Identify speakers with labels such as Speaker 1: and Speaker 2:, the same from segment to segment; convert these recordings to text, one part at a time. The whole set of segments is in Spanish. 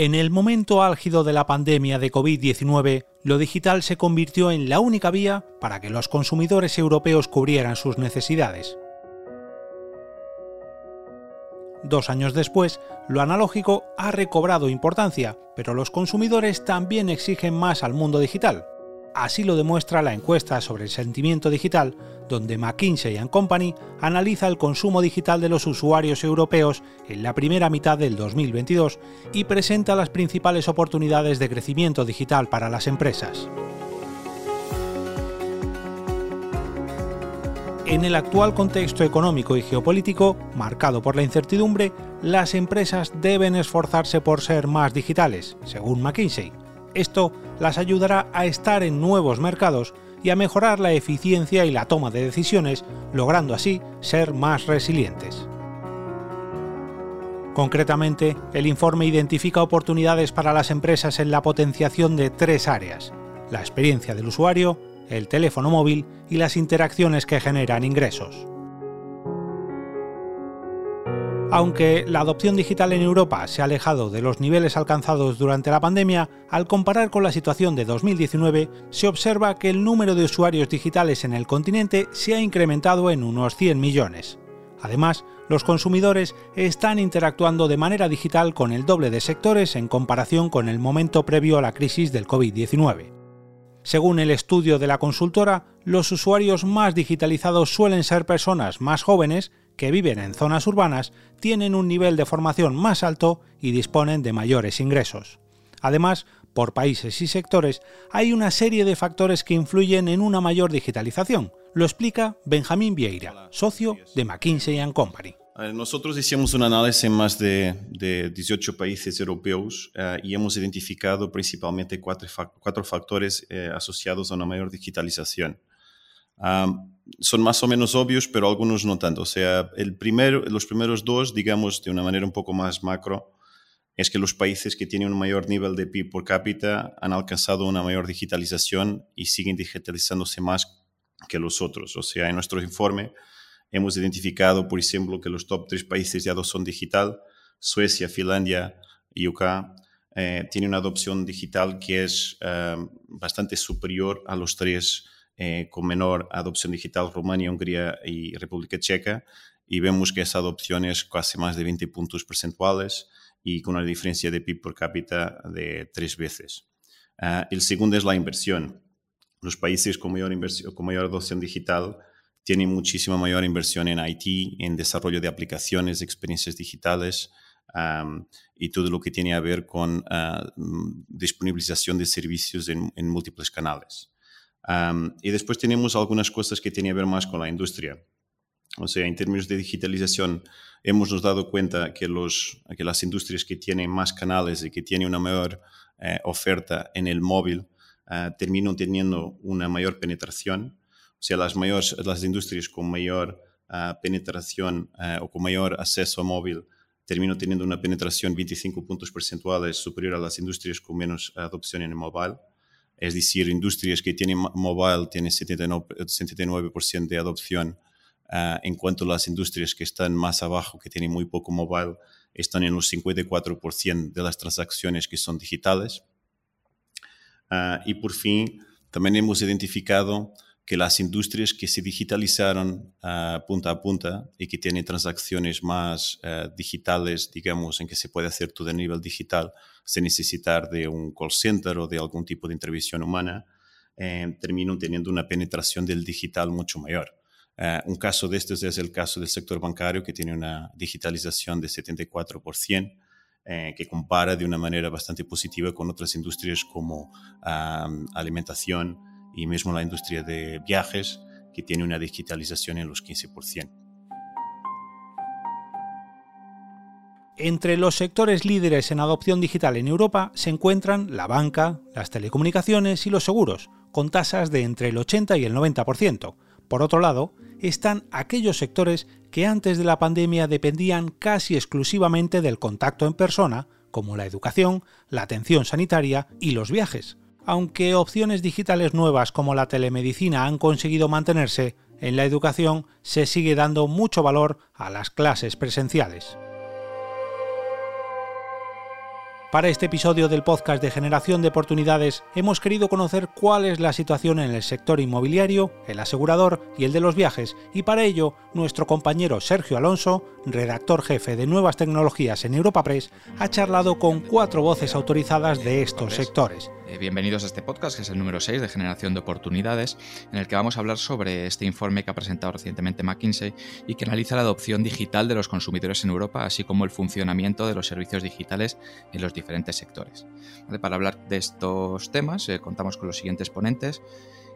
Speaker 1: En el momento álgido de la pandemia de COVID-19, lo digital se convirtió en la única vía para que los consumidores europeos cubrieran sus necesidades. Dos años después, lo analógico ha recobrado importancia, pero los consumidores también exigen más al mundo digital. Así lo demuestra la encuesta sobre el sentimiento digital, donde McKinsey ⁇ Company analiza el consumo digital de los usuarios europeos en la primera mitad del 2022 y presenta las principales oportunidades de crecimiento digital para las empresas. En el actual contexto económico y geopolítico, marcado por la incertidumbre, las empresas deben esforzarse por ser más digitales, según McKinsey. Esto las ayudará a estar en nuevos mercados y a mejorar la eficiencia y la toma de decisiones, logrando así ser más resilientes. Concretamente, el informe identifica oportunidades para las empresas en la potenciación de tres áreas, la experiencia del usuario, el teléfono móvil y las interacciones que generan ingresos. Aunque la adopción digital en Europa se ha alejado de los niveles alcanzados durante la pandemia, al comparar con la situación de 2019, se observa que el número de usuarios digitales en el continente se ha incrementado en unos 100 millones. Además, los consumidores están interactuando de manera digital con el doble de sectores en comparación con el momento previo a la crisis del COVID-19. Según el estudio de la consultora, los usuarios más digitalizados suelen ser personas más jóvenes que viven en zonas urbanas, tienen un nivel de formación más alto y disponen de mayores ingresos. Además, por países y sectores, hay una serie de factores que influyen en una mayor digitalización. Lo explica Benjamín Vieira, socio de McKinsey ⁇ Company.
Speaker 2: Nosotros hicimos un análisis en más de, 18 países europeos eh, y hemos identificado principalmente cuatro, factores eh, asociados a una mayor digitalización son más o menos obvios, pero algunos no tanto. O sea, el primero, los primeros dos, digamos, de una manera un poco más macro, es que los países que tienen un mayor nivel de PIB por cápita han alcanzado una mayor digitalización y siguen digitalizándose más que los otros. O sea, en nuestro informe hemos identificado, por ejemplo, que los top tres países de adopción digital, Suecia, Finlandia y UK, eh, tienen una adopción digital que es eh, bastante superior a los tres eh, con menor adopción digital Rumania, Hungría y República Checa, y vemos que esa adopción es casi más de 20 puntos porcentuales y con una diferencia de PIB por cápita de tres veces. Ah, el segundo es la inversión. Los países con mayor, con mayor adopción digital tienen muchísima mayor inversión en IT, en desarrollo de aplicaciones, experiencias digitales y todo lo que tiene a ver con uh, disponibilización de servicios en múltiples canales y después tenemos algunas cosas que tienen que ver más con la industria. O sea, en términos de digitalización, hemos nos dado cuenta que, los, que las industrias que tienen más canales y que tienen una mayor eh, oferta en el móvil uh, terminan teniendo una mayor penetración. O sea, las, mayores, las industrias con mayor uh, penetración uh, o con mayor acceso a móvil terminan teniendo una penetración 25 puntos porcentuales superior a las industrias con menos adopción en el móvil es decir, industrias que tienen mobile tienen 79%, de adopción, uh, en cuanto a las industrias que están más abajo, que tienen muy poco mobile, están en los 54% de las transacciones que son digitales. Uh, y por fin, también hemos identificado que las industrias que se digitalizaron uh, punta a punta y que tienen transacciones más uh, digitales, digamos, en que se puede hacer todo a nivel digital, sin necesitar de un call center o de algún tipo de intervención humana, eh, terminan teniendo una penetración del digital mucho mayor. Uh, un caso de estos es el caso del sector bancario, que tiene una digitalización de 74%, eh, que compara de una manera bastante positiva con otras industrias como alimentación, y mismo la industria de viajes, que tiene una digitalización en los 15%.
Speaker 1: Entre los sectores líderes en adopción digital en Europa se encuentran la banca, las telecomunicaciones y los seguros, con tasas de entre el 80 y el 90%. Por otro lado, están aquellos sectores que antes de la pandemia dependían casi exclusivamente del contacto en persona, como la educación, la atención sanitaria y los viajes aunque opciones digitales nuevas como la telemedicina han conseguido mantenerse, en la educación se sigue dando mucho valor a las clases presenciales. Para este episodio del podcast de Generación de Oportunidades hemos querido conocer cuál es la situación en el sector inmobiliario, el asegurador y el de los viajes y para ello nuestro compañero Sergio Alonso, redactor jefe de nuevas tecnologías en Europa Press, ha charlado con cuatro voces autorizadas de estos sectores.
Speaker 3: Eh, bienvenidos a este podcast, que es el número 6 de Generación de Oportunidades, en el que vamos a hablar sobre este informe que ha presentado recientemente McKinsey y que analiza la adopción digital de los consumidores en Europa, así como el funcionamiento de los servicios digitales en los diferentes sectores. Para hablar de estos temas, eh, contamos con los siguientes ponentes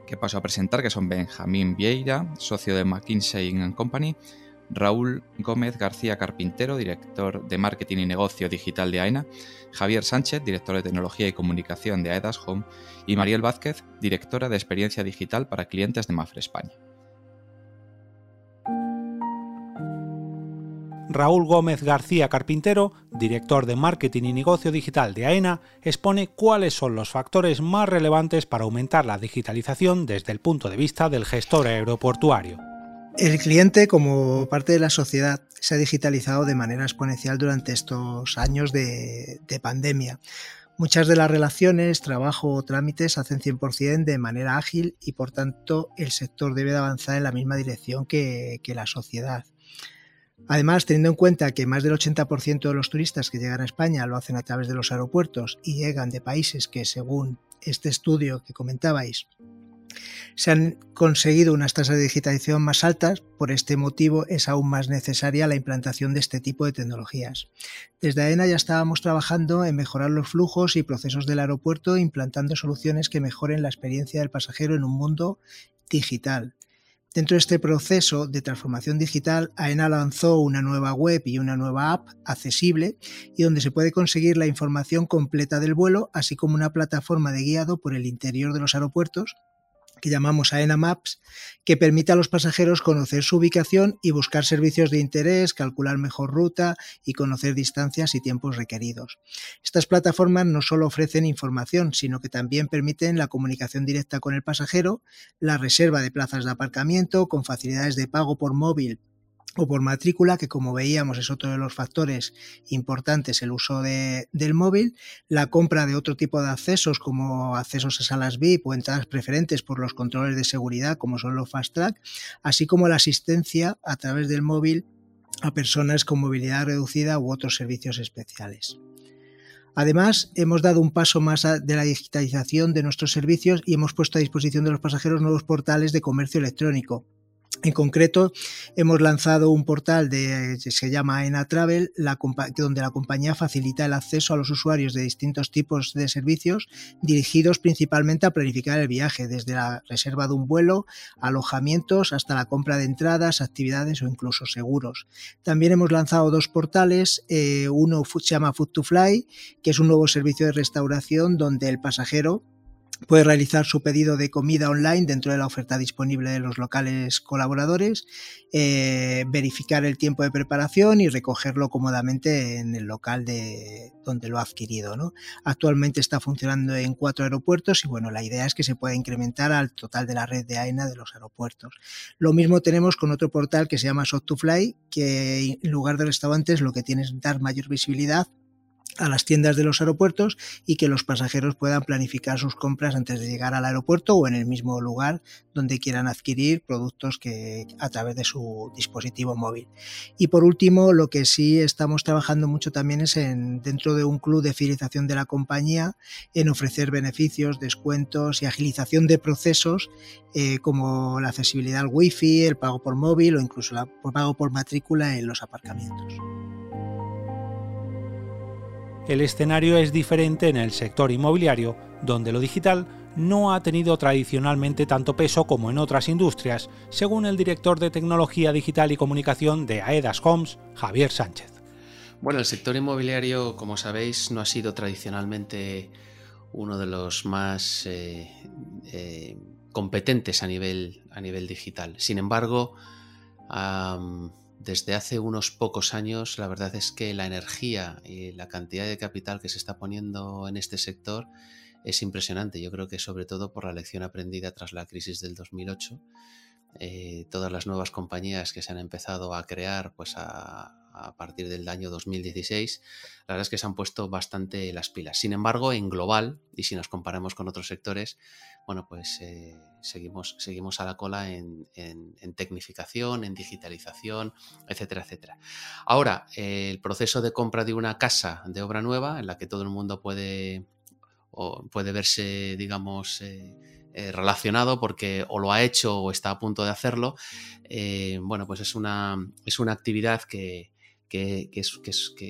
Speaker 3: que paso a presentar, que son Benjamín Vieira, socio de McKinsey Company, Raúl Gómez García Carpintero, director de Marketing y Negocio Digital de AENA, Javier Sánchez, director de Tecnología y Comunicación de AEDAS Home, y Mariel Vázquez, directora de Experiencia Digital para clientes de Mafre España.
Speaker 1: Raúl Gómez García Carpintero, director de Marketing y Negocio Digital de AENA, expone cuáles son los factores más relevantes para aumentar la digitalización desde el punto de vista del gestor aeroportuario.
Speaker 4: El cliente, como parte de la sociedad, se ha digitalizado de manera exponencial durante estos años de, pandemia. Muchas de las relaciones, trabajo o trámites se hacen 100% de manera ágil y por tanto el sector debe de avanzar en la misma dirección que, que la sociedad. Además, teniendo en cuenta que más del 80% de los turistas que llegan a España lo hacen a través de los aeropuertos y llegan de países que, según este estudio que comentabais, se han conseguido unas tasas de digitalización más altas, por este motivo es aún más necesaria la implantación de este tipo de tecnologías. Desde AENA ya estábamos trabajando en mejorar los flujos y procesos del aeropuerto, implantando soluciones que mejoren la experiencia del pasajero en un mundo digital. Dentro de este proceso de transformación digital, AENA lanzó una nueva web y una nueva app accesible y donde se puede conseguir la información completa del vuelo, así como una plataforma de guiado por el interior de los aeropuertos que llamamos AENA Maps, que permite a los pasajeros conocer su ubicación y buscar servicios de interés, calcular mejor ruta y conocer distancias y tiempos requeridos. Estas plataformas no solo ofrecen información, sino que también permiten la comunicación directa con el pasajero, la reserva de plazas de aparcamiento con facilidades de pago por móvil o por matrícula, que como veíamos es otro de los factores importantes el uso del móvil, la compra de otro tipo de accesos como accesos a salas VIP o entradas preferentes por los controles de seguridad como son los Fast Track, así como la asistencia a través del móvil a personas con movilidad reducida u otros servicios especiales. Además, hemos dado un paso más de la digitalización de nuestros servicios y hemos puesto a disposición de los pasajeros nuevos portales de comercio electrónico, en concreto, hemos lanzado un portal de, que se llama ENA Travel, donde la compañía facilita el acceso a los usuarios de distintos tipos de servicios dirigidos principalmente a planificar el viaje, desde la reserva de un vuelo, alojamientos, hasta la compra de entradas, actividades o incluso seguros. También hemos lanzado dos portales, eh, uno se llama Food to Fly, que es un nuevo servicio de restauración donde el pasajero Puede realizar su pedido de comida online dentro de la oferta disponible de los locales colaboradores, eh, verificar el tiempo de preparación y recogerlo cómodamente en el local de donde lo ha adquirido. ¿no? Actualmente está funcionando en cuatro aeropuertos y bueno, la idea es que se pueda incrementar al total de la red de AENA de los aeropuertos. Lo mismo tenemos con otro portal que se llama Shop2Fly, que en lugar de restaurantes lo que tiene es dar mayor visibilidad a las tiendas de los aeropuertos y que los pasajeros puedan planificar sus compras antes de llegar al aeropuerto o en el mismo lugar donde quieran adquirir productos que a través de su dispositivo móvil. Y por último, lo que sí estamos trabajando mucho también es en dentro de un club de fidelización de la compañía en ofrecer beneficios, descuentos y agilización de procesos eh, como la accesibilidad al wifi, el pago por móvil o incluso el pago por matrícula en los aparcamientos.
Speaker 1: El escenario es diferente en el sector inmobiliario, donde lo digital no ha tenido tradicionalmente tanto peso como en otras industrias, según el director de tecnología digital y comunicación de Aedas Homes, Javier Sánchez.
Speaker 5: Bueno, el sector inmobiliario, como sabéis, no ha sido tradicionalmente uno de los más eh, eh, competentes a nivel, a nivel digital. Sin embargo, desde hace unos pocos años la verdad es que la energía y la cantidad de capital que se está poniendo en este sector es impresionante. Yo creo que sobre todo por la lección aprendida tras la crisis del 2008, eh, todas las nuevas compañías que se han empezado a crear, pues a, a partir del año 2016, la verdad es que se han puesto bastante las pilas. Sin embargo, en global, y si nos comparamos con otros sectores, bueno, pues eh, seguimos, seguimos a la cola en, tecnificación, en digitalización, etcétera, etcétera. Ahora, el proceso de compra de una casa de obra nueva, en la que todo el mundo puede, puede verse, digamos, eh, eh, relacionado porque o lo ha hecho o está a punto de hacerlo, bueno, pues es una, es una actividad que, que,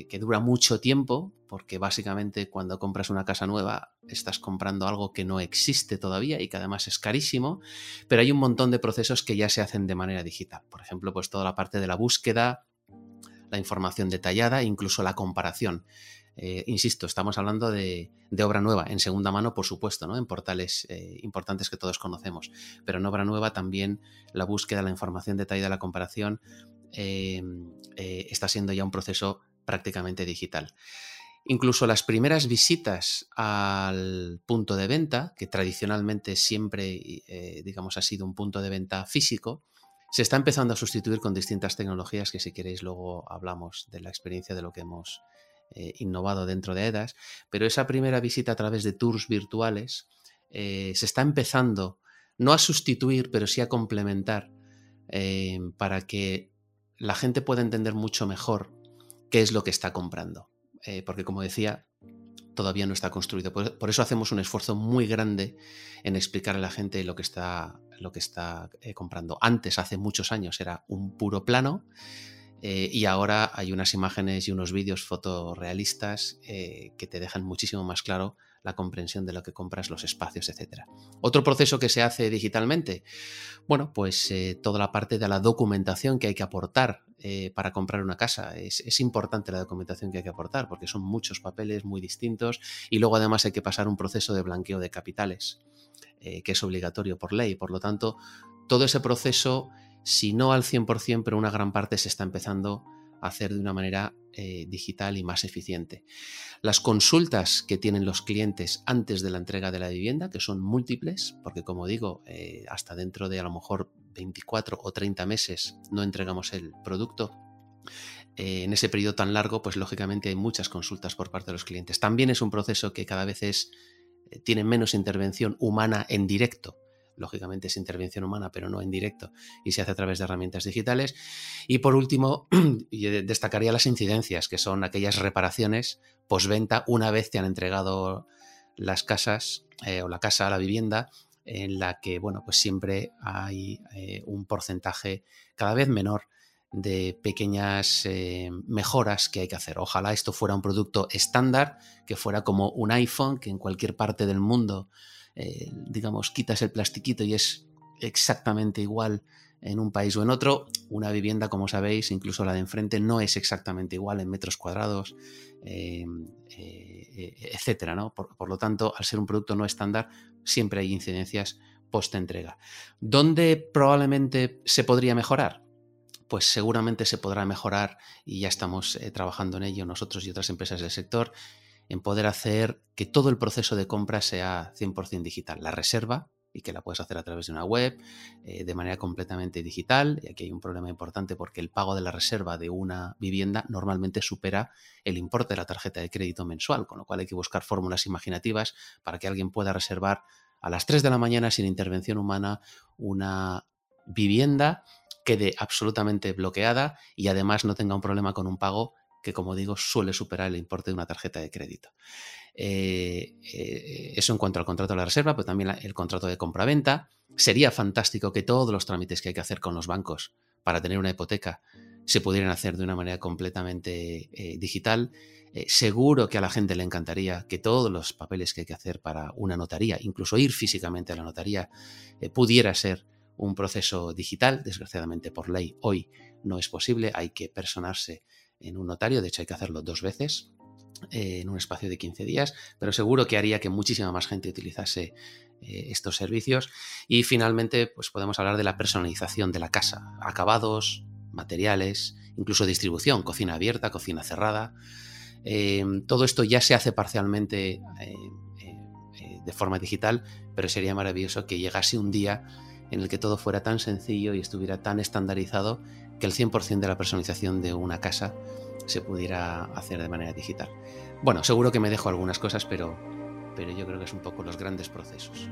Speaker 5: que, dura mucho tiempo, porque básicamente cuando compras una casa nueva estás comprando algo que no existe todavía y que además es carísimo, pero hay un montón de procesos que ya se hacen de manera digital. Por ejemplo, pues toda la parte de la búsqueda, la información detallada, incluso la comparación. Eh, insisto, estamos hablando de, obra nueva, en segunda mano, por supuesto, ¿no? en portales eh, importantes que todos conocemos, pero en obra nueva también la búsqueda, la información detallada, la comparación em, eh, está siendo ya un proceso prácticamente digital. Incluso las primeras visitas al punto de venta, que tradicionalmente siempre, digamos, ha sido un punto de venta físico, se está empezando a sustituir con distintas tecnologías que si queréis luego hablamos de la experiencia de lo que hemos eh, innovado dentro de EDAS, pero esa primera visita a través de tours virtuales eh, se está empezando no a sustituir, pero sí a complementar eh, para que la gente pueda entender mucho mejor qué es lo que está comprando. porque como decía, todavía no está construido. Por, eso hacemos un esfuerzo muy grande en explicar a la gente lo que está, lo que está comprando. Antes, hace muchos años, era un puro plano eh, y ahora hay unas imágenes y unos vídeos fotorrealistas eh, que te dejan muchísimo más claro la comprensión de lo que compras, los espacios, etc. Otro proceso que se hace digitalmente, bueno, pues eh, toda la parte de la documentación que hay que aportar para comprar una casa. Es, importante la documentación que hay que aportar porque son muchos papeles muy distintos y luego además hay que pasar un proceso de blanqueo de capitales que es obligatorio por ley. Por lo tanto, todo ese proceso si no al 100%, pero una gran parte se está empezando hacer de una manera eh, digital y más eficiente. Las consultas que tienen los clientes antes de la entrega de la vivienda, que son múltiples, porque como digo, eh, hasta dentro de a lo mejor 24 o 30 meses no entregamos el producto, eh, en ese periodo tan largo, pues lógicamente hay muchas consultas por parte de los clientes. También es un proceso que cada vez es, tiene menos intervención humana en directo lógicamente es intervención humana, pero no en directo, y se hace a través de herramientas digitales. Y por último, destacaría las incidencias, que son aquellas reparaciones postventa una vez te han entregado las casas eh, o la casa, la vivienda, en la que, bueno, pues siempre hay eh, un porcentaje cada vez menor de pequeñas eh, mejoras que hay que hacer. Ojalá esto fuera un producto estándar, que fuera como un iPhone, que en cualquier parte del mundo eh, digamos, quitas el plastiquito y es exactamente igual en un país o en otro. Una vivienda, como sabéis, incluso la de enfrente, no es exactamente igual en metros cuadrados, eh, eh, etcétera. ¿no? Por, por, lo tanto, al ser un producto no estándar, siempre hay incidencias post-entrega. ¿Dónde probablemente se podría mejorar? Pues seguramente se podrá mejorar y ya estamos trabajando en ello nosotros y otras empresas del sector en poder hacer que todo el proceso de compra sea 100% digital. La reserva, y que la puedes hacer a través de una web, eh, de manera completamente digital. Y aquí hay un problema importante porque el pago de la reserva de una vivienda normalmente supera el importe de la tarjeta de crédito mensual, con lo cual hay que buscar fórmulas imaginativas para que alguien pueda reservar a las 3 de la mañana sin intervención humana una vivienda quede absolutamente bloqueada y además no tenga un problema con un pago que como digo suele superar el importe de una tarjeta de crédito. Eh, eh, eso en cuanto al contrato de la reserva, pero también el contrato de compra-venta. Sería fantástico que todos los trámites que hay que hacer con los bancos para tener una hipoteca se pudieran hacer de una manera completamente eh, digital. seguro que a la gente le encantaría que todos los papeles que hay que hacer para una notaría, incluso ir físicamente a la notaría, pudiera ser un proceso digital. Desgraciadamente por ley hoy no es posible, hay que personarse en un notario, de hecho hay que hacerlo dos veces eh, en un espacio de 15 días, pero seguro que haría que muchísima más gente utilizase eh, estos servicios. Y finalmente, pues podemos hablar de la personalización de la casa, acabados, materiales, incluso distribución, cocina abierta, cocina cerrada. Eh, todo esto ya se hace parcialmente de forma digital, pero sería maravilloso que llegase un día en el que todo fuera tan sencillo y estuviera tan estandarizado que el 100% de la personalización de una casa se pudiera hacer de manera digital. Bueno, seguro que me dejo algunas cosas, pero, pero yo creo que es un poco los grandes procesos.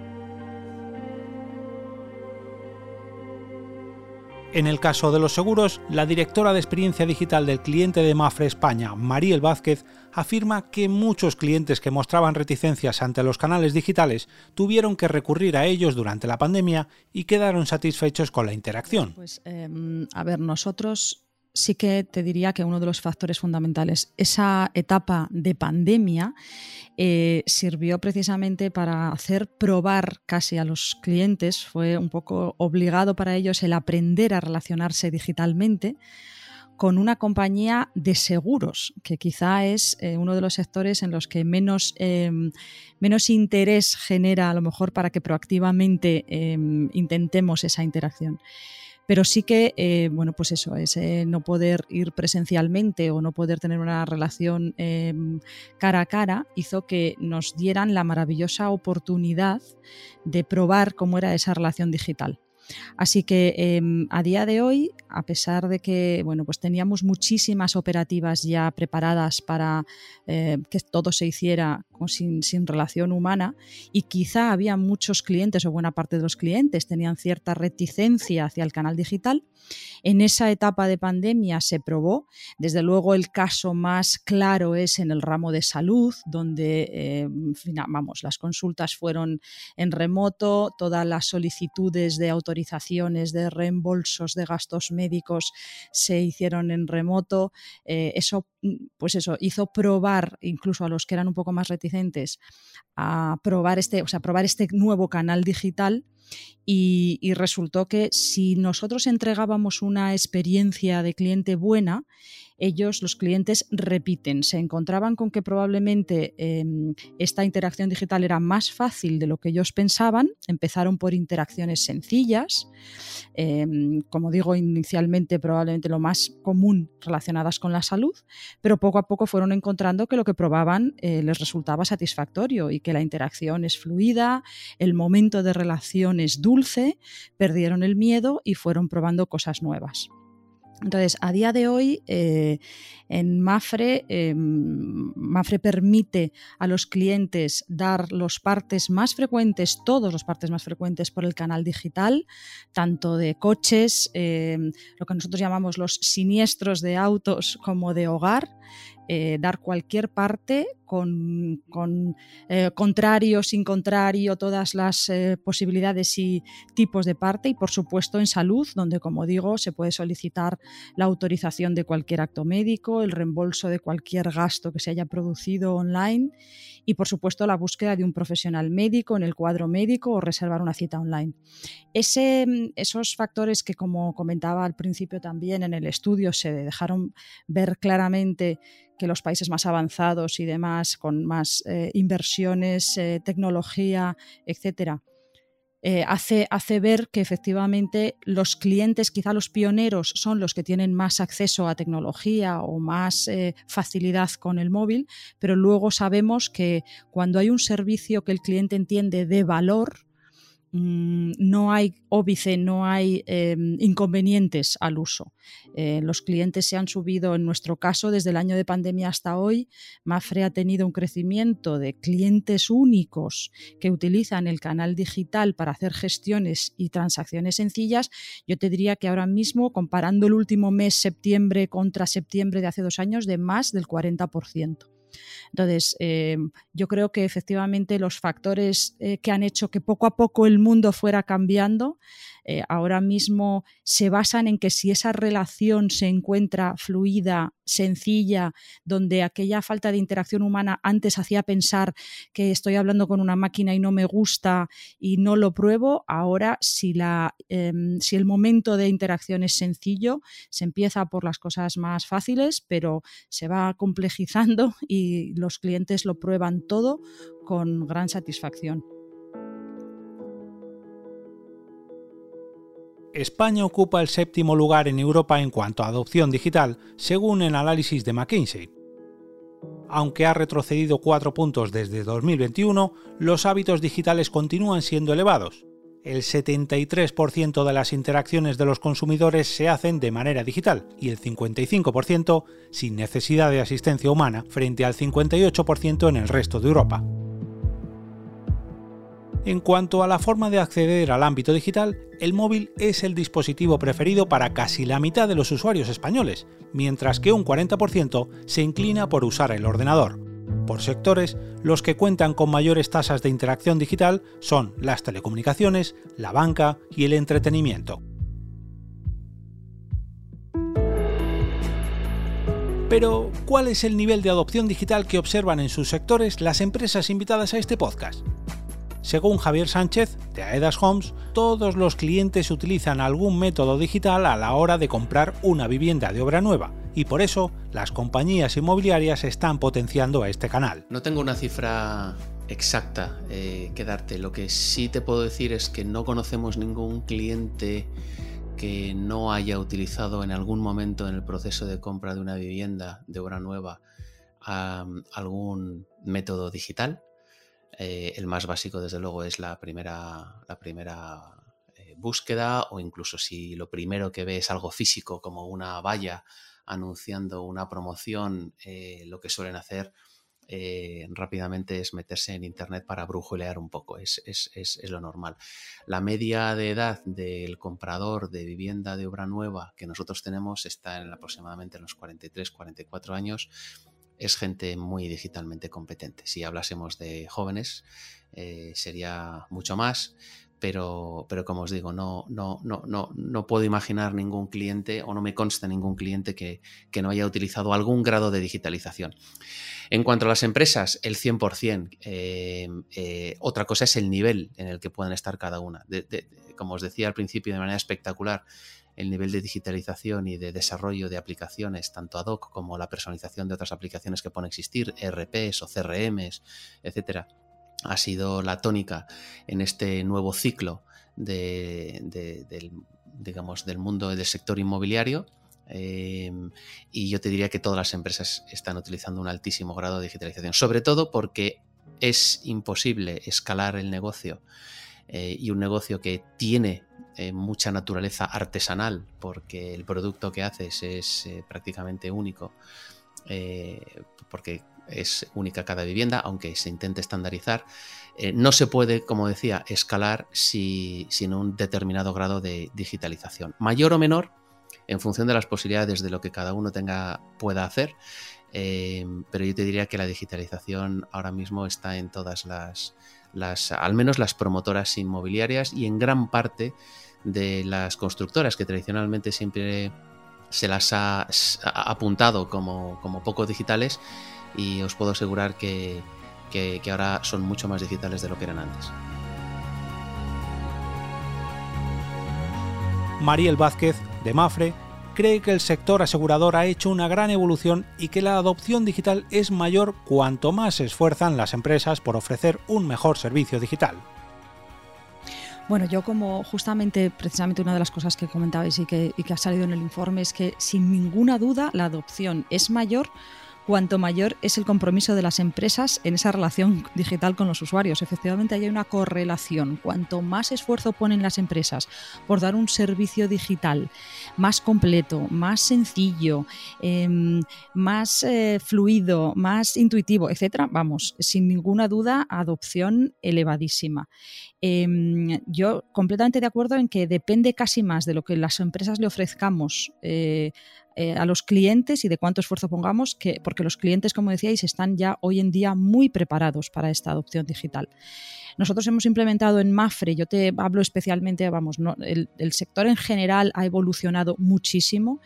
Speaker 1: En el caso de los seguros, la directora de experiencia digital del cliente de Mafre España, Mariel Vázquez, afirma que muchos clientes que mostraban reticencias ante los canales digitales tuvieron que recurrir a ellos durante la pandemia y quedaron satisfechos con la interacción.
Speaker 6: Pues em, a ver, nosotros sí que te diría que uno de los factores fundamentales, esa etapa de pandemia, eh, sirvió precisamente para hacer probar casi a los clientes, fue un poco obligado para ellos el aprender a relacionarse digitalmente con una compañía de seguros, que quizá es eh, uno de los sectores en los que menos, em, menos interés genera a lo mejor para que proactivamente em, intentemos esa interacción pero sí que, eh, bueno, pues eso, ese no poder ir presencialmente o no poder tener una relación em, cara a cara hizo que nos dieran la maravillosa oportunidad de probar cómo era esa relación digital. Así que em, a día de hoy, a pesar de que bueno, pues teníamos muchísimas operativas ya preparadas para eh, que todo se hiciera sin, relación humana y quizá había muchos clientes o buena parte de los clientes tenían cierta reticencia hacia el canal digital, en esa etapa de pandemia se probó. Desde luego el caso más claro es en el ramo de salud, donde eh, vamos, las consultas fueron en remoto, todas las solicitudes de de reembolsos de gastos médicos se hicieron en remoto. Eh, eso, pues eso, hizo probar incluso a los que eran un poco más reticentes a probar este, o sea, probar este nuevo canal digital y, resultó que si nosotros entregábamos una experiencia de cliente buena, ellos, los clientes, repiten. Se encontraban con que probablemente em, esta interacción digital era más fácil de lo que ellos pensaban. Empezaron por interacciones sencillas, em, como digo, inicialmente probablemente lo más común relacionadas con la salud, pero poco a poco fueron encontrando que lo que probaban eh, les resultaba satisfactorio y que la interacción es fluida, el momento de relación es dulce, perdieron el miedo y fueron probando cosas nuevas. Entonces, a día de hoy, eh, en Mafre, em, Mafre permite a los clientes dar los partes más frecuentes, todos los partes más frecuentes por el canal digital, tanto de coches, em, lo que nosotros llamamos los siniestros de autos, como de hogar. Eh, dar cualquier parte con, eh, contrario, sin contrario, todas las eh, posibilidades y tipos de parte y por supuesto en salud, donde como digo se puede solicitar la autorización de cualquier acto médico, el reembolso de cualquier gasto que se haya producido online y por supuesto la búsqueda de un profesional médico en el cuadro médico o reservar una cita online. Ese, esos factores que como comentaba al principio también en el estudio se dejaron ver claramente que los países más avanzados y demás, con más eh, inversiones, eh, tecnología, etcétera, eh, hace, hace, ver que efectivamente los clientes, quizá los pioneros, son los que tienen más acceso a tecnología o más facilidad con el móvil, pero luego sabemos que cuando hay un servicio que el cliente entiende de valor, Mm, no hay óbice, no hay em, inconvenientes al uso. Eh, los clientes se han subido, en nuestro caso, desde el año de pandemia hasta hoy, Mafre ha tenido un crecimiento de clientes únicos que utilizan el canal digital para hacer gestiones y transacciones sencillas. Yo te diría que ahora mismo, comparando el último mes, septiembre contra septiembre de hace dos años, de más del 40%. Entonces, eh, yo creo que efectivamente los factores eh, que han hecho que poco a poco el mundo fuera cambiando eh, ahora mismo se basan en que si esa relación se encuentra fluida, sencilla, donde aquella falta de interacción humana antes hacía pensar que estoy hablando con una máquina y no me gusta y no lo pruebo, ahora si, la, em, si el momento de interacción es sencillo, se empieza por las cosas más fáciles, pero se va complejizando y los clientes lo prueban todo con gran satisfacción.
Speaker 1: España ocupa el séptimo lugar en Europa en cuanto a adopción digital, según el análisis de McKinsey. Aunque ha retrocedido cuatro puntos desde 2021, los hábitos digitales continúan siendo elevados. El 73% de las interacciones de los consumidores se hacen de manera digital y el 55% sin necesidad de asistencia humana frente al 58% en el resto de Europa. En cuanto a la forma de acceder al ámbito digital, el móvil es el dispositivo preferido para casi la mitad de los usuarios españoles, mientras que un 40% se inclina por usar el ordenador. Por sectores, los que cuentan con mayores tasas de interacción digital son las telecomunicaciones, la banca y el entretenimiento. Pero, ¿cuál es el nivel de adopción digital que observan en sus sectores las empresas invitadas a este podcast? Según Javier Sánchez, de Aedas Homes, todos los clientes utilizan algún método digital a la hora de comprar una vivienda de obra nueva, y por eso las compañías inmobiliarias están potenciando este canal.
Speaker 5: No tengo una cifra exacta eh, que darte, lo que sí te puedo decir es que no conocemos ningún cliente que no haya utilizado en algún momento en el proceso de compra de una vivienda de obra nueva algún método digital. Eh, el más básico, desde luego, es la primera, la primera eh, búsqueda o incluso si lo primero que ve es algo físico como una valla anunciando una promoción, eh, lo que suelen hacer rápidamente es meterse en Internet para brujulear un poco, es, lo normal. La media de edad del comprador de vivienda de obra nueva que nosotros tenemos está en aproximadamente en los 43, 44 años. Es gente muy digitalmente competente. Si hablásemos de jóvenes, eh, sería mucho más, pero, pero como os digo, no, no, no, no, no puedo imaginar ningún cliente o no me consta ningún cliente que, no haya utilizado algún grado de digitalización. En cuanto a las empresas, el 100%. Eh, eh, otra cosa es el nivel en el que pueden estar cada una. como os decía al principio, de manera espectacular, el nivel de digitalización y de desarrollo de aplicaciones, tanto ad hoc como la personalización de otras aplicaciones que pueden existir, RPs o CRMs, etcétera, ha sido la tónica en este nuevo ciclo del, digamos, del mundo del sector inmobiliario. Em, y yo te diría que todas las empresas están utilizando un altísimo grado de digitalización, sobre todo porque es imposible escalar el negocio eh, y un negocio que tiene eh, mucha naturaleza artesanal, porque el producto que haces es eh, prácticamente único, porque es única cada vivienda, aunque se intente estandarizar. Eh, no se puede, como decía, escalar si, sin un determinado grado de digitalización. Mayor o menor, en función de las posibilidades de lo que cada uno tenga, pueda hacer. Eh, pero yo te diría que la digitalización ahora mismo está en todas las, al menos las promotoras inmobiliarias y en gran parte de las constructoras que tradicionalmente siempre se las ha apuntado como, como poco digitales y os puedo asegurar que, ahora son mucho más digitales de lo que eran antes.
Speaker 1: Mariel Vázquez, de Mafre, cree que el sector asegurador ha hecho una gran evolución y que la adopción digital es mayor cuanto más se esfuerzan las empresas por ofrecer un mejor servicio digital.
Speaker 6: Bueno, yo como justamente, precisamente una de las cosas que comentabais y que, ha salido en el informe es que sin ninguna duda la adopción es mayor cuanto mayor es el compromiso de las empresas en esa relación digital con los usuarios. Efectivamente, hay una correlación. Cuanto más esfuerzo ponen las empresas por dar un servicio digital más completo, más sencillo, em, más eh, fluido, más intuitivo, etcétera, vamos, sin ninguna duda, adopción elevadísima. Em, yo completamente de acuerdo en que depende casi más de lo que las empresas le ofrezcamos eh, eh, a los clientes y de cuánto esfuerzo pongamos, que, porque los clientes, como decíais, están ya hoy en día muy preparados para esta adopción digital. Nosotros hemos implementado en Mafre, yo te hablo especialmente, vamos, el, sector en general ha evolucionado muchísimo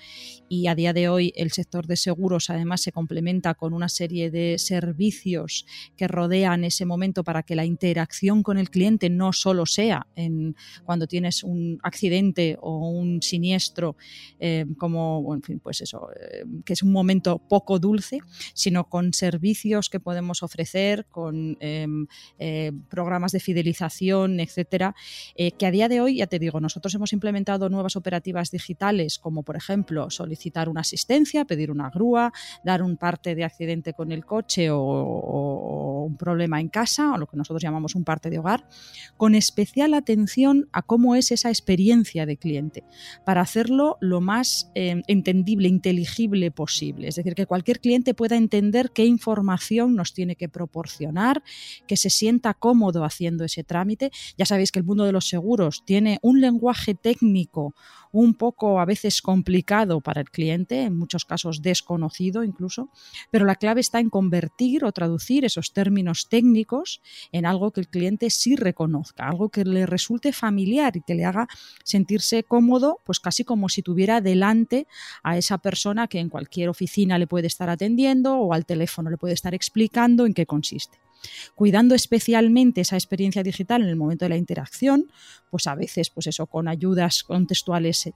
Speaker 6: y a día de hoy el sector de seguros además se complementa con una serie de servicios que rodean ese momento para que la interacción con el cliente no solo sea en, cuando tienes un accidente o un siniestro, eh, como, en fin, pues eso, eh, que es un momento poco dulce, sino con servicios que podemos ofrecer, con eh, programas de fidelización, etcétera, eh, que a día de hoy, ya te digo, nosotros hemos implementado nuevas operativas digitales, como por ejemplo solicitar una asistencia, pedir una grúa, dar un parte de accidente con el coche o, un problema en casa, o lo que nosotros llamamos un parte de hogar, con especial atención a cómo es esa experiencia de cliente, para hacerlo lo más eh, entendible, inteligible posible. Es decir, que cualquier cliente pueda entender qué información nos tiene que proporcionar, que se sienta cómodo haciendo ese trámite. Ya sabéis que el mundo de los seguros tiene un lenguaje técnico un poco a veces complicado para el cliente, en muchos casos desconocido incluso, pero la clave está en convertir o traducir esos términos técnicos en algo que el cliente sí reconozca, algo que le resulte familiar y que le haga sentirse cómodo, pues casi como si tuviera delante a esa persona que en cualquier oficina le puede estar atendiendo o al teléfono le puede estar explicando en qué consiste cuidando especialmente esa experiencia digital en el momento de la interacción, pues a veces, pues eso, con ayudas contextuales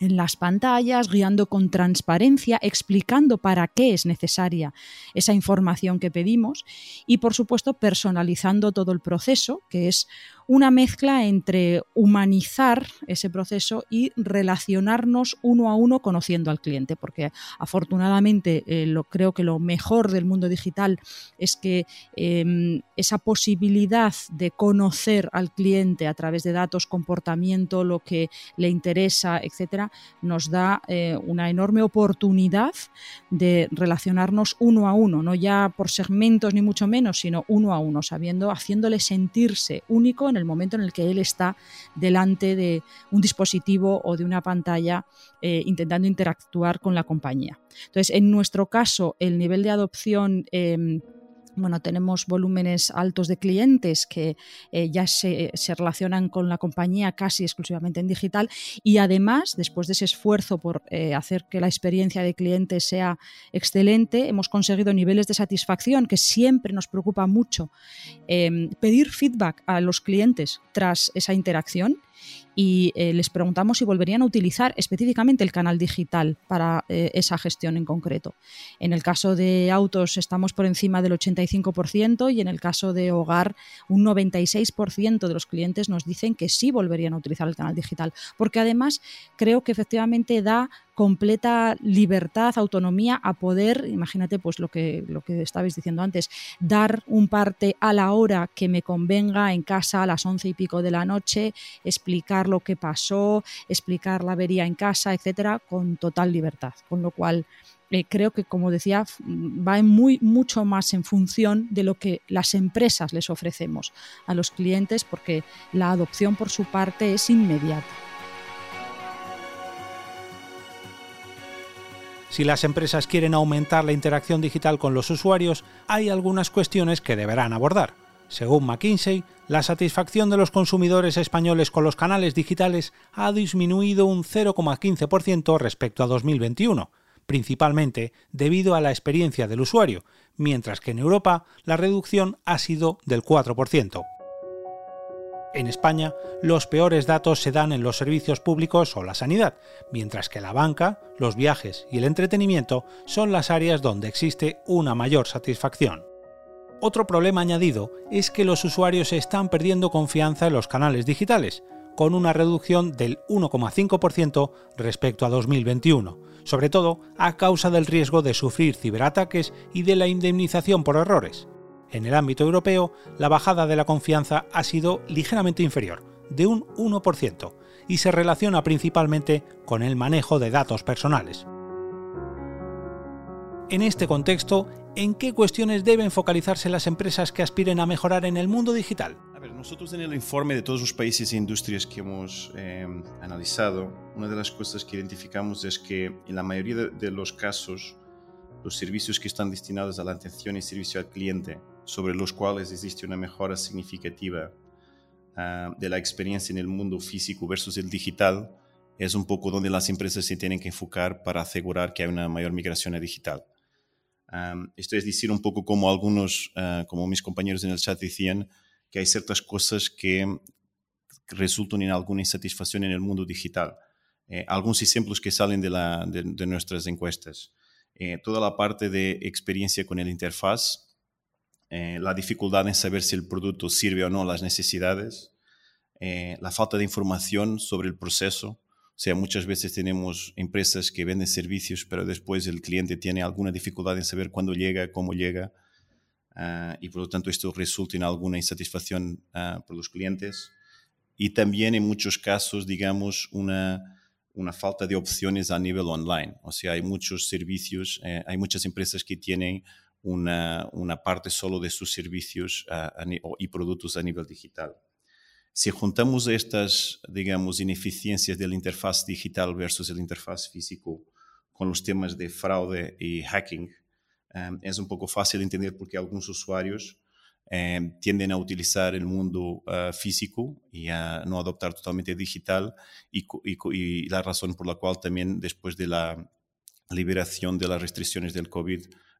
Speaker 6: en las pantallas, guiando con transparencia, explicando para qué es necesaria esa información que pedimos y, por supuesto, personalizando todo el proceso, que es una mezcla entre humanizar ese proceso y relacionarnos uno a uno conociendo al cliente, porque afortunadamente eh, lo, creo que lo mejor del mundo digital es que em, esa posibilidad de conocer al cliente a través de datos, comportamiento, lo que le interesa, etcétera, nos da eh, una enorme oportunidad de relacionarnos uno a uno, no ya por segmentos ni mucho menos, sino uno a uno, sabiendo, haciéndole sentirse único en el momento en el que él está delante de un dispositivo o de una pantalla eh, intentando interactuar con la compañía. Entonces, en nuestro caso, el nivel de adopción... Em, bueno, tenemos volúmenes altos de clientes que eh, ya se, relacionan con la compañía casi exclusivamente en digital y además, después de ese esfuerzo por eh, hacer que la experiencia de cliente sea excelente, hemos conseguido niveles de satisfacción que siempre nos preocupa mucho. Em, pedir feedback a los clientes tras esa interacción y eh, les preguntamos si volverían a utilizar específicamente el canal digital para eh, esa gestión en concreto. En el caso de autos estamos por encima del 85% y en el caso de hogar un 96% de los clientes nos dicen que sí volverían a utilizar el canal digital, porque además creo que efectivamente da completa libertad, autonomía a poder, imagínate pues lo que, lo que estabais diciendo antes, dar un parte a la hora que me convenga en casa a las once y pico de la noche, explicar lo que pasó, explicar la avería en casa, etcétera, con total libertad. Con lo cual, eh, creo que, como decía, va muy, mucho más en función de lo que las empresas les ofrecemos a los clientes, porque la adopción por su parte es inmediata.
Speaker 1: Si las empresas quieren aumentar la interacción digital con los usuarios, hay algunas cuestiones que deberán abordar. Según McKinsey, la satisfacción de los consumidores españoles con los canales digitales ha disminuido un 0,15% respecto a 2021, principalmente debido a la experiencia del usuario, mientras que en Europa la reducción ha sido del 4%. En España, los peores datos se dan en los servicios públicos o la sanidad, mientras que la banca, los viajes y el entretenimiento son las áreas donde existe una mayor satisfacción. Otro problema añadido es que los usuarios están perdiendo confianza en los canales digitales, con una reducción del 1,5% respecto a 2021, sobre todo a causa del riesgo de sufrir ciberataques y de la indemnización por errores. En el ámbito europeo, la bajada de la confianza ha sido ligeramente inferior, de un 1%, y se relaciona principalmente con el manejo de datos personales. En este contexto, ¿en qué cuestiones deben focalizarse las empresas que aspiren a mejorar en el mundo digital?
Speaker 2: nosotros en el informe de todos los países e industrias que hemos eh, analizado, una de las cosas que identificamos es que en la mayoría de los casos, los servicios que están destinados a la atención y servicio al cliente sobre los cuales existe una mejora significativa ah, de la experiencia en el mundo físico versus el digital, es un poco donde las empresas se tienen que enfocar para asegurar que hay una mayor migración a digital. esto es decir, un poco como algunos, ah, como mis compañeros en el chat decían, que hay ciertas cosas que resultan en alguna insatisfacción en el mundo digital. Eh, algunos ejemplos que salen de, nuestras encuestas. Eh, toda la parte de experiencia con el interfaz, eh, la dificultad en saber si el producto sirve o no las necesidades, eh, la falta de información sobre el proceso. O sea, muchas veces tenemos empresas que venden servicios, pero después el cliente tiene alguna dificultad en saber cuándo llega, cómo llega. y por lo tanto esto resulta en alguna insatisfacción por los clientes y también en muchos casos, digamos, una, una falta de opciones a nivel online. O sea, hay muchos servicios, eh, hay muchas empresas que tienen una, una parte solo de sus servicios y productos a nivel digital. Si juntamos estas, digamos, ineficiencias de la interfaz digital versus el interfaz físico con los temas de fraude y hacking, eh, es un poco fácil de entender por qué algunos usuarios eh, tienden a utilizar el mundo ah, físico y a no adoptar totalmente digital y, y, la razón por la cual también después de la liberación de las restricciones del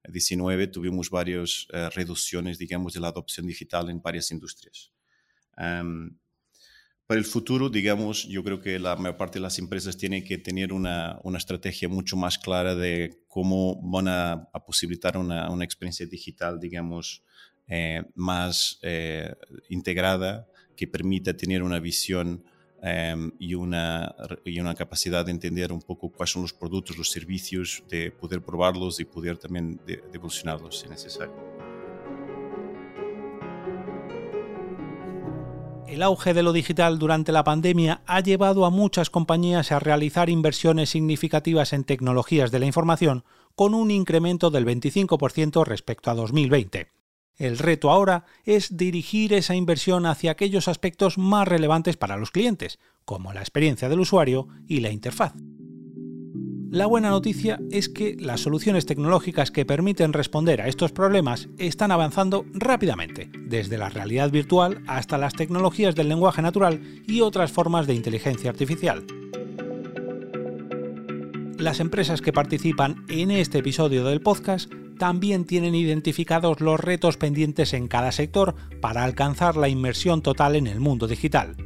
Speaker 2: COVID-19 tuvimos varias uh, reducciones, digamos, de la adopción digital en varias industrias. Um, para el futuro, digamos, yo creo que la mayor parte de las empresas tienen que tener una, una estrategia mucho más clara de cómo van a, a posibilitar una, una, experiencia digital, digamos, eh, más eh, integrada que permita tener una visión em, y, una, capacidad de entender un poco cuáles son los productos, los servicios, de poder probarlos y poder también de, evolucionarlos si necesario.
Speaker 1: El auge de lo digital durante la pandemia ha llevado a muchas compañías a realizar inversiones significativas en tecnologías de la información con un incremento del 25% respecto a 2020. El reto ahora es dirigir esa inversión hacia aquellos aspectos más relevantes para los clientes, como la experiencia del usuario y la interfaz. La buena noticia es que las soluciones tecnológicas que permiten responder a estos problemas están avanzando rápidamente, desde la realidad virtual hasta las tecnologías del lenguaje natural y otras formas de inteligencia artificial. Las empresas que participan en este episodio del podcast también tienen identificados los retos pendientes en cada sector para alcanzar la inmersión total en el mundo digital.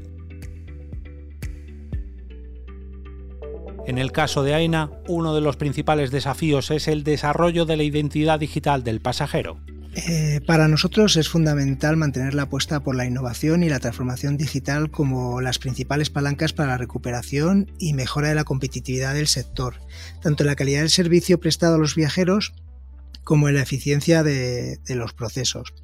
Speaker 1: En el caso de AENA, uno de los principales desafíos es el desarrollo de la identidad digital del pasajero.
Speaker 4: Eh, para nosotros es fundamental mantener la apuesta por la innovación y la transformación digital como las principales palancas para la recuperación y mejora de la competitividad del sector, tanto en la calidad del servicio prestado a los viajeros como en la eficiencia de, los procesos.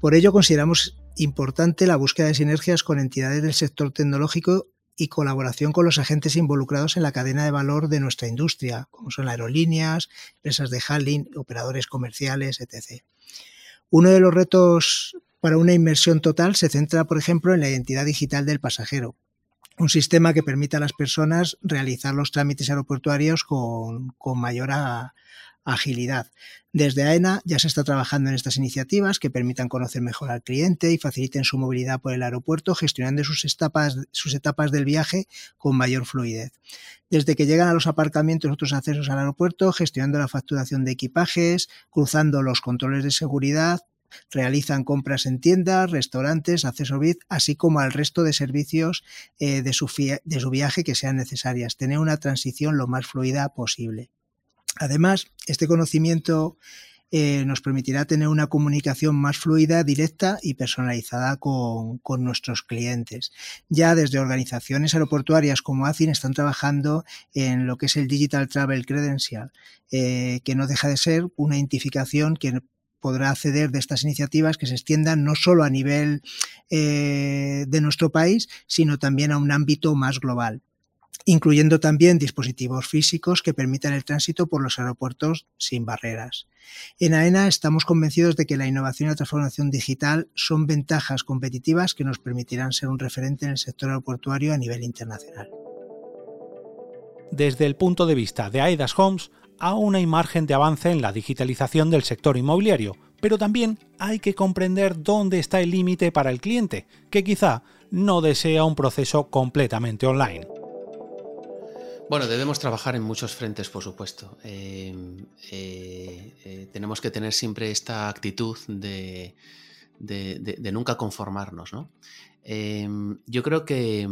Speaker 4: Por ello consideramos importante la búsqueda de sinergias con entidades del sector tecnológico y colaboración con los agentes involucrados en la cadena de valor de nuestra industria, como son aerolíneas, empresas de handling, operadores comerciales, etc. Uno de los retos para una inmersión total se centra, por ejemplo, en la identidad digital del pasajero, un sistema que permita a las personas realizar los trámites aeroportuarios con, con mayor agilidad. Desde AENA ya se está trabajando en estas iniciativas que permitan conocer mejor al cliente y faciliten su movilidad por el aeropuerto, gestionando sus etapas, sus etapas del viaje con mayor fluidez. Desde que llegan a los aparcamientos otros accesos al aeropuerto, gestionando la facturación de equipajes, cruzando los controles de seguridad, realizan compras en tiendas, restaurantes, acceso VIP, así como al resto de servicios eh, de, su de su viaje que sean necesarias. Tener una transición lo más fluida posible. Además, este conocimiento eh, nos permitirá tener una comunicación más fluida, directa y personalizada con, nuestros clientes. Ya desde organizaciones aeroportuarias como ACIN están trabajando en lo que es el Digital Travel Credential, eh, que no deja de ser una identificación que podrá acceder de estas iniciativas que se extiendan no solo a nivel eh, de nuestro país, sino también a un ámbito más global incluyendo también dispositivos físicos que permitan el tránsito por los aeropuertos sin barreras. En AENA estamos convencidos de que la innovación y la transformación digital son ventajas competitivas que nos permitirán ser un referente en el sector aeroportuario a nivel internacional.
Speaker 1: Desde el punto de vista de AEDAS Homes, aún hay margen de avance en la digitalización del sector inmobiliario, pero también hay que comprender dónde está el límite para el cliente, que quizá no desea un proceso completamente online.
Speaker 5: Bueno, debemos trabajar en muchos frentes, por supuesto. Eh, eh, eh, tenemos que tener siempre esta actitud de, nunca conformarnos, ¿no? yo creo que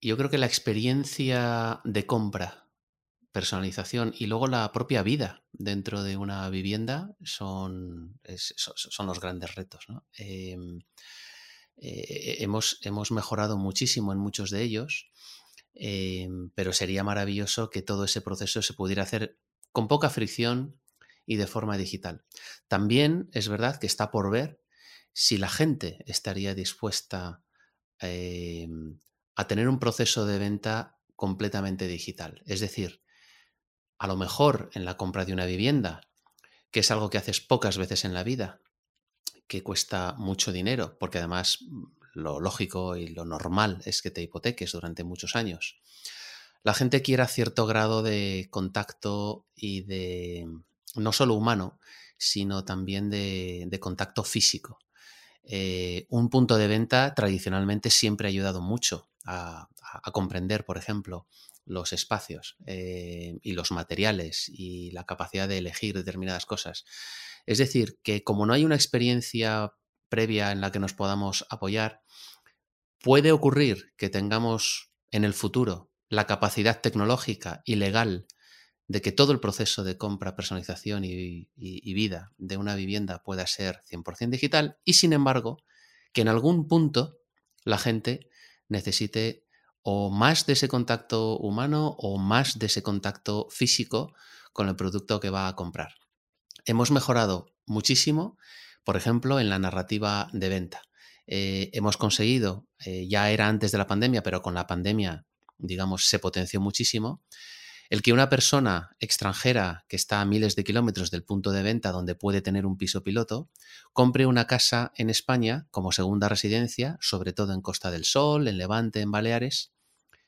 Speaker 5: yo creo que la experiencia de compra, personalización y luego la propia vida dentro de una vivienda son, son los grandes retos. hemos, hemos mejorado muchísimo en muchos de ellos Em, pero sería maravilloso que todo ese proceso se pudiera hacer con poca fricción y de forma digital. También es verdad que está por ver si la gente estaría dispuesta em, a tener un proceso de venta completamente digital. Es decir, a lo mejor en la compra de una vivienda, que es algo que haces pocas veces en la vida, que cuesta mucho dinero, porque además lo lógico y lo normal es que te hipoteques durante muchos años. La gente quiera cierto grado de contacto y de no solo humano, sino también de, contacto físico. Eh, un punto de venta tradicionalmente siempre ha ayudado mucho a, comprender, por ejemplo, los espacios eh, y los materiales y la capacidad de elegir determinadas cosas. Es decir, que como no hay una experiencia previa en la que nos podamos apoyar, puede ocurrir que tengamos en el futuro la capacidad tecnológica y legal de que todo el proceso de compra, personalización y, vida de una vivienda pueda ser 100% digital y sin embargo que en algún punto la gente necesite o más de ese contacto humano o más de ese contacto físico con el producto que va a comprar. Hemos mejorado muchísimo, por ejemplo, en la narrativa de venta. Eh, hemos conseguido, eh, ya era antes de la pandemia, pero con la pandemia, digamos, se potenció muchísimo, el que una persona extranjera que está a miles de kilómetros del punto de venta donde puede tener un piso piloto, compre una casa en España como segunda residencia, sobre todo en Costa del Sol, en Levante, en Baleares,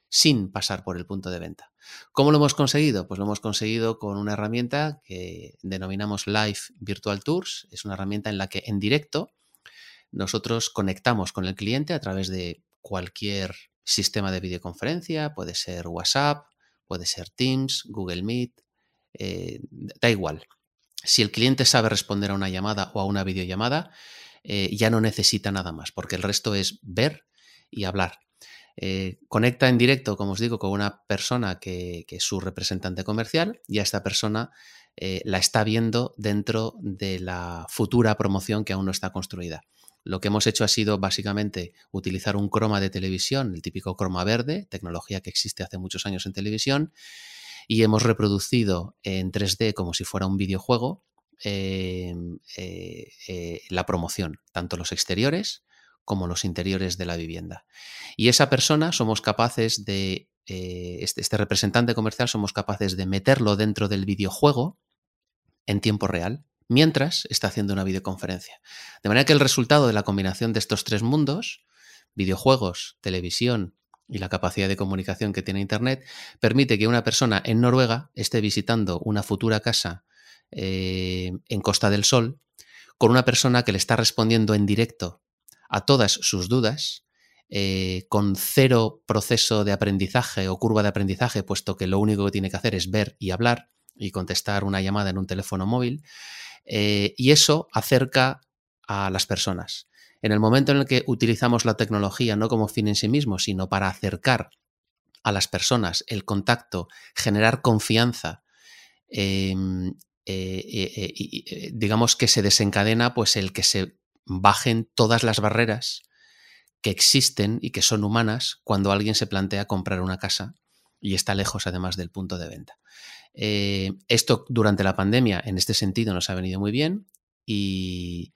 Speaker 5: sin pasar por el punto de venta. ¿Cómo lo hemos conseguido? Pues lo hemos conseguido con una herramienta que denominamos Live Virtual Tours. Es una herramienta en la que en directo nosotros conectamos con el cliente a través de cualquier sistema de videoconferencia, puede ser WhatsApp, puede ser Teams, Google Meet, eh, da igual. Si el cliente sabe responder a una llamada o a una videollamada, eh, ya no necesita nada más, porque el resto es ver y hablar. Eh, conecta en directo, como os digo, con una persona que, es su representante comercial y a esta persona la está viendo dentro de la futura promoción que aún no está construida. Lo que hemos hecho ha sido básicamente utilizar un croma de televisión, el típico croma verde, tecnología que existe hace muchos años en televisión, y hemos reproducido en 3D como si fuera un videojuego eh, eh, la promoción, tanto los exteriores como los interiores de la vivienda. Y esa persona somos capaces de, eh, este, este representante comercial somos capaces de meterlo dentro del videojuego en tiempo real mientras está haciendo una videoconferencia. De manera que el resultado de la combinación de estos tres mundos, videojuegos, televisión y la capacidad de comunicación que tiene Internet, permite que una persona en Noruega esté visitando una futura casa eh, en Costa del Sol con una persona que le está respondiendo en directo a todas sus dudas, eh, con cero proceso de aprendizaje o curva de aprendizaje, puesto que lo único que tiene que hacer es ver y hablar y contestar una llamada en un teléfono móvil, eh, y eso acerca a las personas. En el momento en el que utilizamos la tecnología no como fin en sí mismo, sino para acercar a las personas el contacto, generar confianza, em, eh, digamos que se desencadena pues el que se bajen todas las barreras que existen y que son humanas cuando alguien se plantea comprar una casa y está lejos además del punto de venta. Eh, esto durante la pandemia, en este sentido, nos ha venido muy bien y,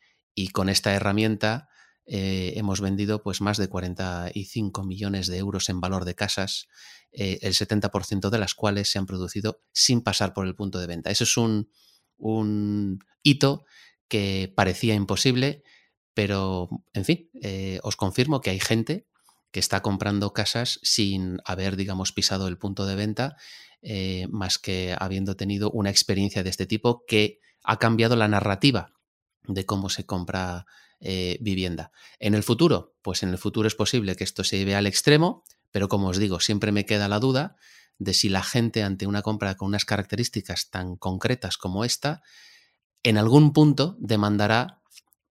Speaker 5: con esta herramienta eh, hemos vendido pues, más de 45 millones de euros en valor de casas, eh, el 70% de las cuales se han producido sin pasar por el punto de venta. Eso es un, un hito que parecía imposible, pero en fin, os confirmo que hay gente que está comprando casas sin haber, digamos, pisado el punto de venta eh, más que habiendo tenido una experiencia de este tipo que ha cambiado la narrativa de cómo se compra eh, vivienda. En el futuro, pues en el futuro es posible que esto se lleve al extremo, pero como os digo, siempre me queda la duda de si la gente ante una compra con unas características tan concretas como esta, en algún punto demandará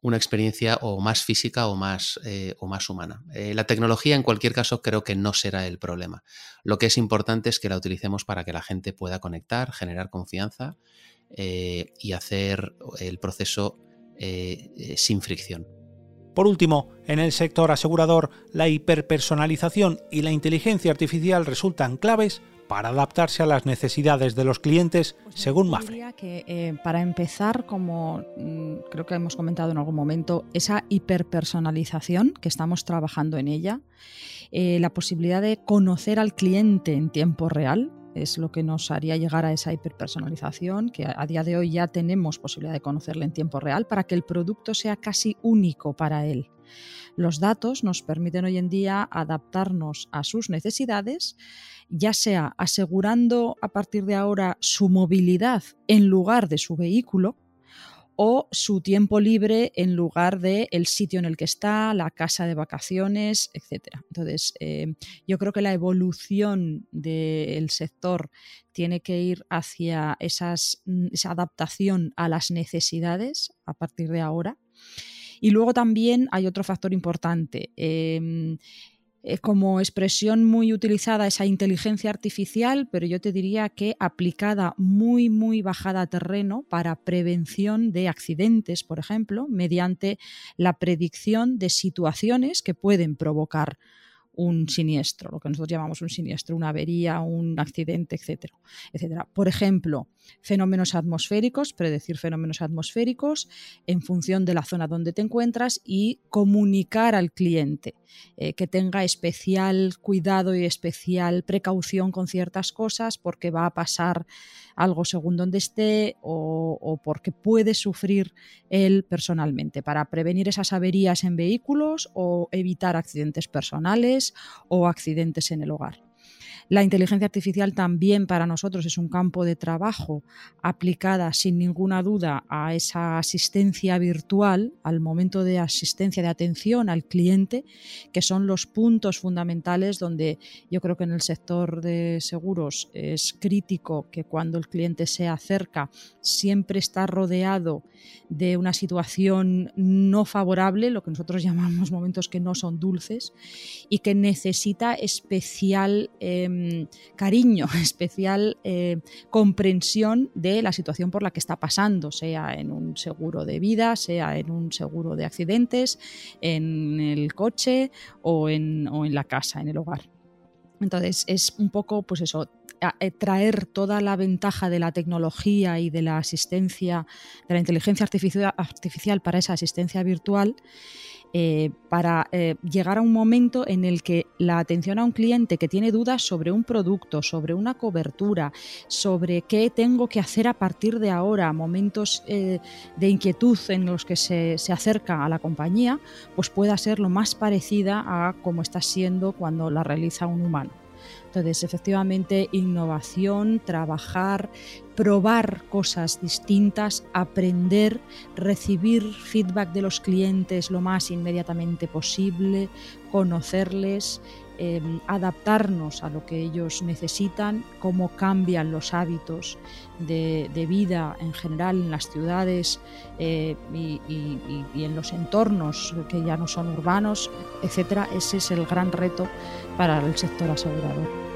Speaker 5: una experiencia o más física o más, eh, o más humana. Eh, la tecnología, en cualquier caso, creo que no será el problema. Lo que es importante es que la utilicemos para que la gente pueda conectar, generar confianza eh, y hacer el proceso sin fricción.
Speaker 1: Por último, en el sector asegurador, la hiperpersonalización y la inteligencia artificial resultan claves para adaptarse a las necesidades de los clientes, pues según Mafre.
Speaker 6: Que, eh, para empezar, como mm, creo que hemos comentado en algún momento, esa hiperpersonalización que estamos trabajando en ella, eh, la posibilidad de conocer al cliente en tiempo real, es lo que nos haría llegar a esa hiperpersonalización, que a día de hoy ya tenemos posibilidad de conocerle en tiempo real para que el producto sea casi único para él. Los datos nos permiten hoy en día adaptarnos a sus necesidades, ya sea asegurando a partir de ahora su movilidad en lugar de su vehículo, o su tiempo libre en lugar de el sitio en el que está, la casa de vacaciones, etc. Entonces, eh, yo creo que la evolución del sector tiene que ir hacia esas, esa adaptación a las necesidades a partir de ahora. Y luego también hay otro factor importante. Em, como expresión muy utilizada esa inteligencia artificial, pero yo te diría que aplicada muy, muy bajada a terreno para prevención de accidentes, por ejemplo, mediante la predicción de situaciones que pueden provocar un siniestro, lo que nosotros llamamos un siniestro, una avería, un accidente, etcétera, etcétera. Por ejemplo, fenómenos atmosféricos, predecir fenómenos atmosféricos en función de la zona donde te encuentras y comunicar al cliente eh, que tenga especial cuidado y especial precaución con ciertas cosas porque va a pasar algo según donde esté o, porque puede sufrir él personalmente, para prevenir esas averías en vehículos o evitar accidentes personales o accidentes en el hogar. La inteligencia artificial también para nosotros es un campo de trabajo aplicada sin ninguna duda a esa asistencia virtual, al momento de asistencia de atención al cliente, que son los puntos fundamentales donde yo creo que en el sector de seguros es crítico que cuando el cliente se acerca siempre está rodeado de una situación no favorable, lo que nosotros llamamos momentos que no son dulces, y que necesita especial em, cariño, especial eh, comprensión de la situación por la que está pasando, sea en un seguro de vida, sea en un seguro de accidentes, en el coche o en, o en la casa, en el hogar. Entonces es un poco, pues eso, eh, traer toda la ventaja de la tecnología y de la asistencia, de la inteligencia artificial, para esa asistencia virtual, eh, para eh, llegar a un momento en el que la atención a un cliente que tiene dudas sobre un producto, sobre una cobertura, sobre qué tengo que hacer a partir de ahora, momentos de inquietud en los que se, se, acerca a la compañía, pues pueda ser lo más parecida a como está siendo cuando la realiza un humano. Entonces, efectivamente, innovación, trabajar, probar cosas distintas, aprender, recibir feedback de los clientes lo más inmediatamente posible, conocerles, em, adaptarnos a lo que ellos necesitan, cómo cambian los hábitos de, vida en general en las ciudades eh, y, y, en los entornos que ya no son urbanos, etcétera. Ese es el gran reto para el sector asegurador.